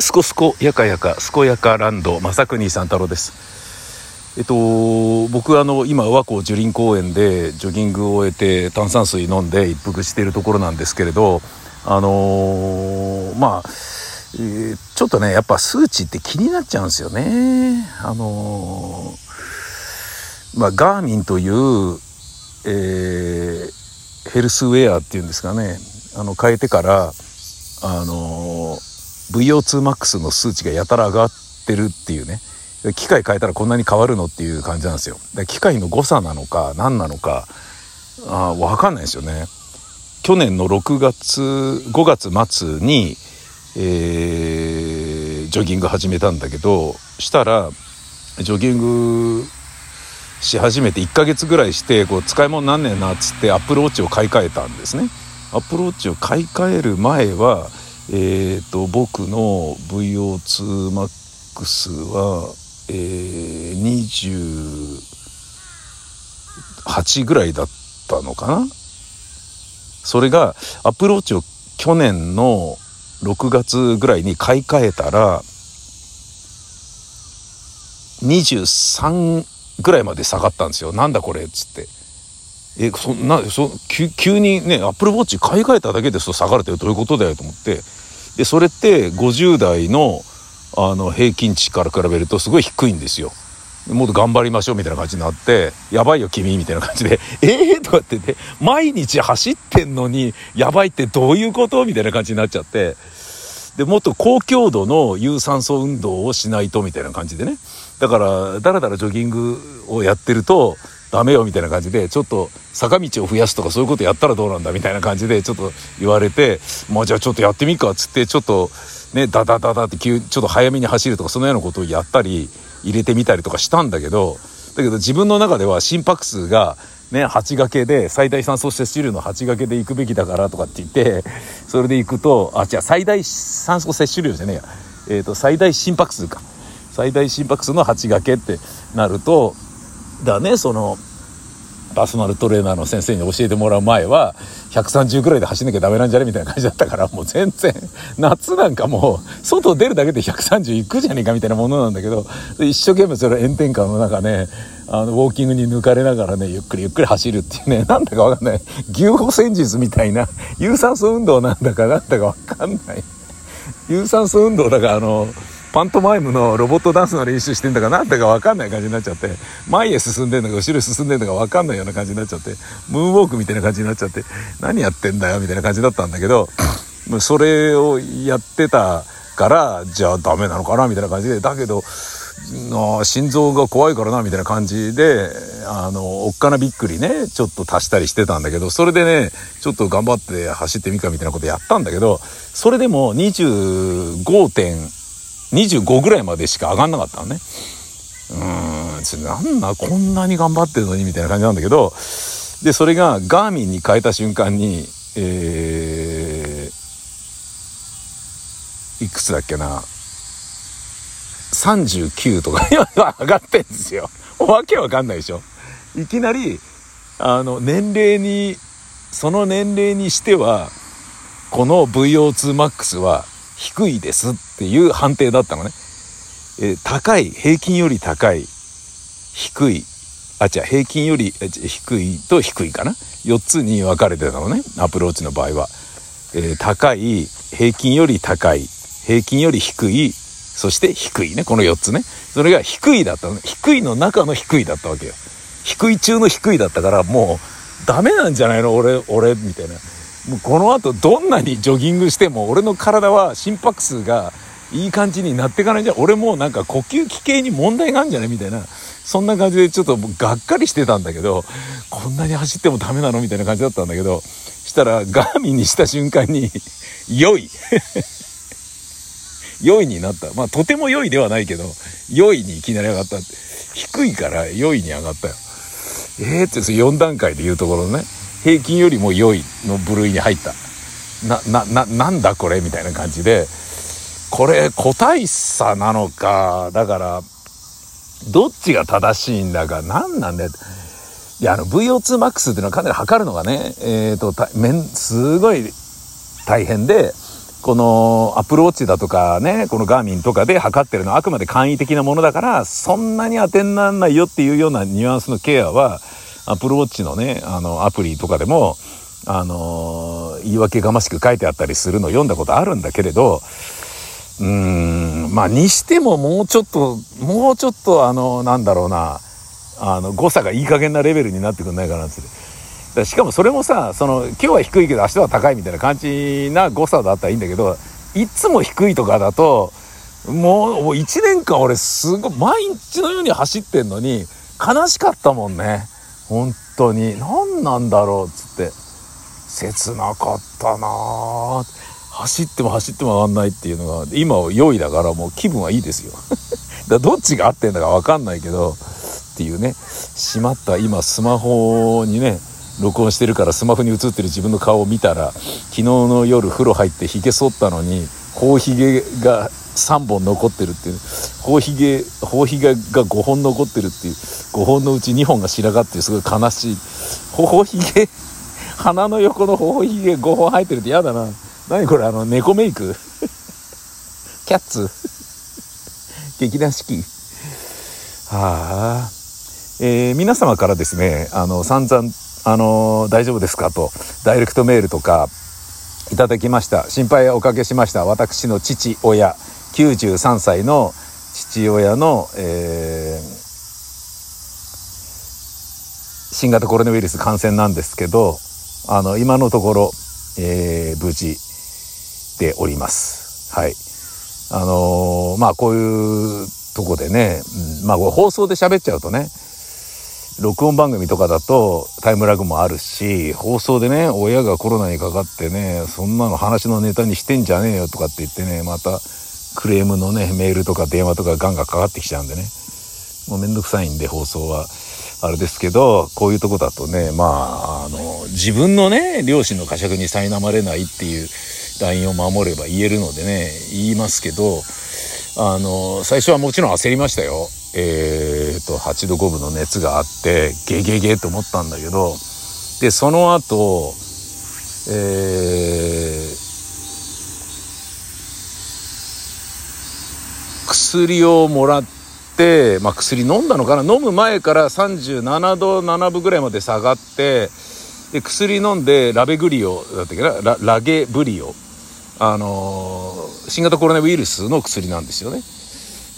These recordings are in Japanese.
すこすこやかやかすこやかランド正国さん太郎です。えっと僕あの今和光樹林公園でジョギングを終えて炭酸水飲んで一服しているところなんですけれどあのー、まあ、えー、ちょっとねやっぱ数値って気になっちゃうんですよね。あのー、まあガーミンという、えヘルスウェアっていうんですかね。あの変えてからあの VO2max の数値がやたら上がってるっていうね。機械変えたらこんなに変わるのっていう感じなんですよ。で機械の誤差なのか何なのかあ分かんないですよね。去年の6月5月末に、えー、ジョギング始めたんだけどしたらジョギングし始めて1ヶ月ぐらいしてこう使い物なんねえなっつってアップルウォッチを買い替えたんですね。アップルウォッチを買い替える前はえーと、僕の VO2MAX は、えー、28ぐらいだったのかな？それがアプローチを去年の6月ぐらいに買い替えたら23ぐらいまで下がったんですよ。なんだこれ？っつって。えそなそ急にねアップルウォッチ買い替えただけでそう下がるってどういうことだよと思って。でそれって50代のあの平均値から比べるとすごい低いんですよ。もっと頑張りましょうみたいな感じになって「やばいよ君」みたいな感じで「え えー、とかってね毎日走ってんのにやばいってどういうこと？みたいな感じになっちゃって。でもっと高強度の有酸素運動をしないとみたいな感じでね。だからだらだらジョギングをやってるとダメよみたいな感じでちょっと坂道を増やすとかそういうことやったらどうなんだみたいな感じでちょっと言われてまあじゃあちょっとやってみっかっつってちょっとねダダダダって急ちょっと早めに走るとかそのようなことをやったり入れてみたりとかしたんだけどだけど自分の中では心拍数がね、8掛けで最大酸素摂取量の8掛けで行くべきだからとかって言ってそれで行くとあ違う最大酸素摂取量じゃねえや、えーと、と最大心拍数か。最大心拍数の8掛けってなるとだねそのパーソナルトレーナーの先生に教えてもらう前は130ぐらいで走んなきゃダメなんじゃねみたいな感じだったからもう全然夏なんかもう外出るだけで130いくじゃねえかみたいなものなんだけど一生懸命それ炎天下の中ねあのウォーキングに抜かれながらねゆっくりゆっくり走るっていうね なんだかわかんない。牛歩戦術みたいな有酸素運動なんだかなんだかわかんない。有酸素運動だからあのパントマイムのロボットダンスの練習してんだかなんだか分かんない感じになっちゃって前へ進んでんのか後ろへ進んでんのか分かんないような感じになっちゃってムーンウォークみたいな感じになっちゃって何やってんだよみたいな感じだったんだけどそれをやってたからじゃあダメなのかなみたいな感じでだけど心臓が怖いからなみたいな感じであのおっかなびっくりねちょっと足したりしてたんだけどそれでねちょっと頑張って走ってみかみたいなことやったんだけどそれでも25点25ぐらいまでしか上がんなかったのね。うん、なんだ、こんなに頑張ってるのにみたいな感じなんだけど、で、それがガーミンに変えた瞬間に、えー、いくつだっけな、39とか今 上がってんですよ。わけわかんないでしょ。いきなり、あの、年齢に、その年齢にしては、この VO2max は低いですっていう判定だったのね。え、高い、平均より高い、低い、あ、違う、平均より低いと低いかな？4つに分かれてたのね、アプローチの場合は。えー、高い、平均より高い、平均より低い、そして低いね、この4つね。それが低いだったのね。低いの中の低いだったわけよ。低い中の低いだったから、もう、ダメなんじゃないの？俺、俺、みたいな。もうこの後どんなにジョギングしても俺の体は心拍数がいい感じになっていかないんじゃ俺もなんか呼吸器系に問題があるんじゃないみたいなそんな感じでちょっとがっかりしてたんだけど こんなに走ってもダメなのみたいな感じだったんだけどしたらガーミンにした瞬間に 良い。良いになった。まあとても良いではないけど良いにいきなり上がった。低いから良いに上がったよ。えーって4段階で言うところね。平均よりも良いの部類に入った。なななんだこれみたいな感じでこれ個体差なのかだからどっちが正しいんだか何なんだよ。いやあの VO2max っていうのはかなり測るのがねえっ、ー、とめんすごい大変でこのアップルウォッチだとかね、このガーミンとかで測ってるのはあくまで簡易的なものだから、そんなに当てにならないよっていうようなニュアンスのケアは、アップルウォッチのね、あの、アプリとかでも、あの言い訳がましく書いてあったりするの読んだことあるんだけれど、うん、まあ、にしてももうちょっと、もうちょっとあの、なんだろうな、あの、誤差がいい加減なレベルになってくんないかなって。しかもそれもさその今日は低いけど明日は高いみたいな感じな誤差だったらいいんだけどいつも低いとかだともう1年間俺すごい毎日のように走ってんのに悲しかったもんね本当に。何なんだろうっつって。切なかったな走っても走っても上がんないっていうのが今は良いだからもう気分はいいですよ。だどっちが合ってんだか分かんないけどっていうね。しまった。今スマホにね録音してるからスマホに映ってる自分の顔を見たら昨日の夜風呂入ってひげ剃ったのに頬ひげが3本残ってるっていう。頬ひげ頬ひげが5本残ってるっていう。5本のうち2本が白髪っていうすごい悲しい。頬ひげ鼻の横の頬ひげ5本入ってるって嫌だな。何これあの猫メイク？キャッツ？劇団四季？はあ。えー、皆様からですねあの散々あの大丈夫ですか？とダイレクトメールとかいただきました。心配おかけしました。私の父親。93歳の父親の、えー、新型コロナウイルス感染なんですけどあの今のところ、えー、無事でおります。はい。あのー、まあこういうとこでね、うん、まあ放送で喋っちゃうとね録音番組とかだとタイムラグもあるし放送でね親がコロナにかかってねそんなの話のネタにしてんじゃねえよとかって言ってねまたクレームのねメールとか電話とかガンガンかかってきちゃうんでね。もうめんどくさいんで放送は。あれですけどこういうとこだとねまああの自分のね両親の呵責に苛まれないっていうラインを守れば言えるのでね言いますけどあの最初はもちろん焦りましたよ。えー、と8度5分の熱があってゲゲゲと思ったんだけどでその後、えー、薬をもらって、まあ、薬飲んだのかな？飲む前から37度7分ぐらいまで下がってで薬飲んでラベグリオだったっけな？ララゲブリオあのー、新型コロナウイルスの薬なんですよね。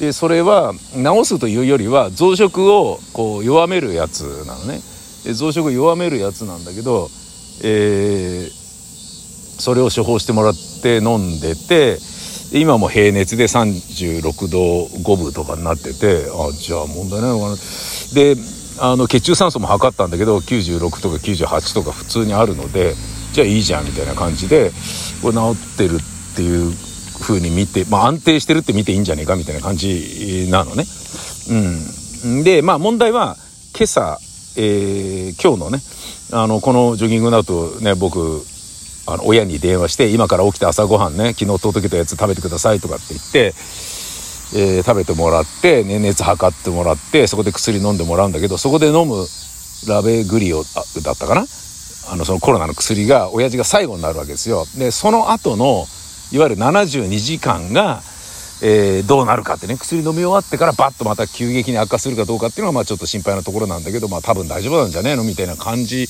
でそれは治すというよりは増殖をこう弱めるやつなのね。で増殖を弱めるやつなんだけど、えー、それを処方してもらって飲んでて今も平熱で36度5分とかになっててあじゃあ問題ないのかなであの血中酸素も測ったんだけど96とか98とか普通にあるのでじゃあいいじゃんみたいな感じでこれ治ってるっていう風に見て、まあ、安定してるって見ていいんじゃねえかみたいな感じなのね。うん。で、まあ問題は、今朝、えー、今日のね、あの、このジョギングの後ね、僕、あの、親に電話して、今から起きて朝ごはんね、昨日届けたやつ食べてくださいとかって言って、えー、食べてもらって、ね、熱測ってもらって、そこで薬飲んでもらうんだけど、そこで飲むラベグリオだったかな？あの、そのコロナの薬が、親父が最後になるわけですよ。で、その後の、いわゆる72時間が、えー、どうなるかってね薬飲み終わってからバッとまた急激に悪化するかどうかっていうのはまあちょっと心配なところなんだけどまあ多分大丈夫なんじゃねえの？みたいな感じ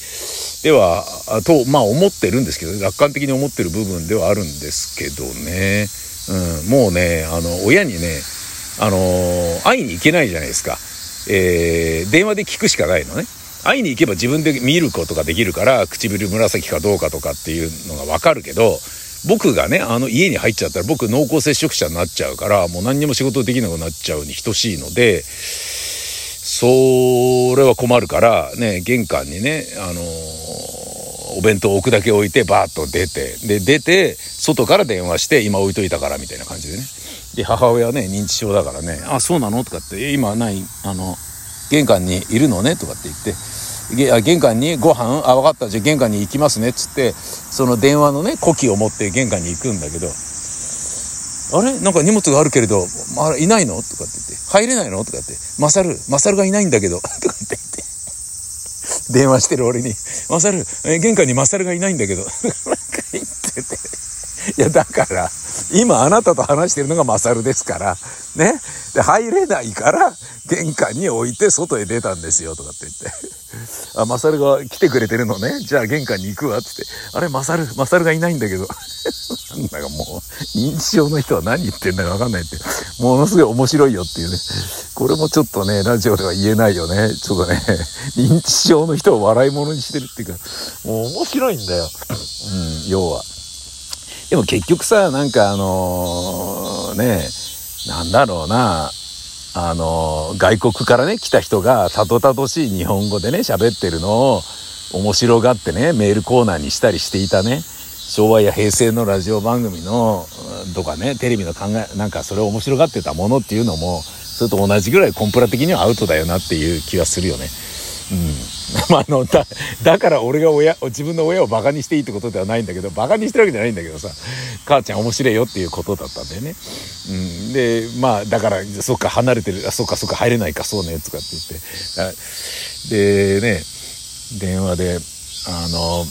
ではとまあ思ってるんですけど楽観的に思ってる部分ではあるんですけどね、うん、もうねあの親にねあの、会いに行けないじゃないですか、えー、電話で聞くしかないのね。会いに行けば自分で見ることができるから唇紫かどうかとかっていうのが分かるけど僕がね、あの家に入っちゃったら僕濃厚接触者になっちゃうから、もう何にも仕事できなくなっちゃうに等しいので、それは困るから、ね、玄関にね、あのー、お弁当置くだけ置いてバーッと出て、で、出て、外から電話して、今置いといたからみたいな感じでね。で、母親はね、認知症だからね、あ、そうなの？とかって、今ない、あの、玄関にいるのね？とかって言って、玄関にご飯？あ分かった。じゃあ玄関に行きますね。っつってその電話のね呼気を持って玄関に行くんだけど。あれ？なんか荷物があるけれどあいないの？とかって言って。入れないの？とかって。マサルマサルがいないんだけど。とかって言って電話してる俺に。マサルえ玄関にマサルがいないんだけど。なんか言ってて。いや、だから、今あなたと話してるのがマサルですから、ね。で、入れないから、玄関に置いて外へ出たんですよ、とかって言って。あ、マサルが来てくれてるのね。じゃあ玄関に行くわ、ってって。あれ、マサル、マサルがいないんだけど。なんだかもう、認知症の人は何言ってんだかわかんないって。ものすごい面白いよっていうね。これもちょっとね、ラジオでは言えないよね。ちょっとね、認知症の人を笑い物にしてるっていうか、もう面白いんだよ。うん、要は。でも結局さ、なんかあのー、ね、なんだろうな、あのー、外国からね、来た人がたどたどしい日本語でね、喋ってるのを面白がってね、メールコーナーにしたりしていたね、昭和や平成のラジオ番組の、とかね、テレビの考え、なんかそれを面白がってたものっていうのも、それと同じぐらいコンプラ的にはアウトだよなっていう気はするよね。うん。まあ、あの、だ、だから俺が親、自分の親をバカにしていいってことではないんだけど、バカにしてるわけじゃないんだけどさ、母ちゃん面白いよっていうことだったんだよね。うん。で、まあ、だから、そっか、離れてる、あ、そっか、そっか、入れないか、そうね、とかって言って。で、ね、電話で、あの、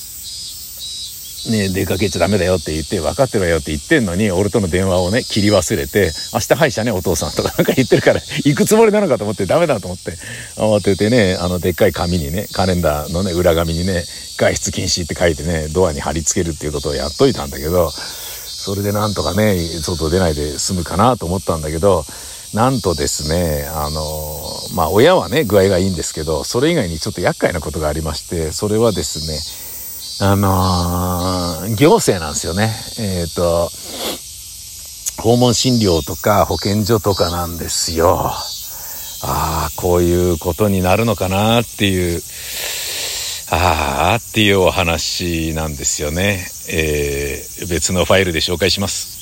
ね、出かけちゃダメだよって言って、分かってるわよって言ってんのに、俺との電話をね、切り忘れて、明日歯医者ね、お父さんとかなんか言ってるから、行くつもりなのかと思ってダメだと思って、慌ててね、あの、でっかい紙にね、カレンダーのね、裏紙にね、外出禁止って書いてね、ドアに貼り付けるっていうことをやっといたんだけど、それでなんとかね、外出ないで済むかなと思ったんだけど、なんとですね、あの、まあ、親はね、具合がいいんですけど、それ以外にちょっと厄介なことがありまして、それはですね、あのー、行政なんですよね。えっ、ー、と、訪問診療とか保健所とかなんですよ。ああ、こういうことになるのかなっていう、ああっていうお話なんですよね。えー、別のファイルで紹介します。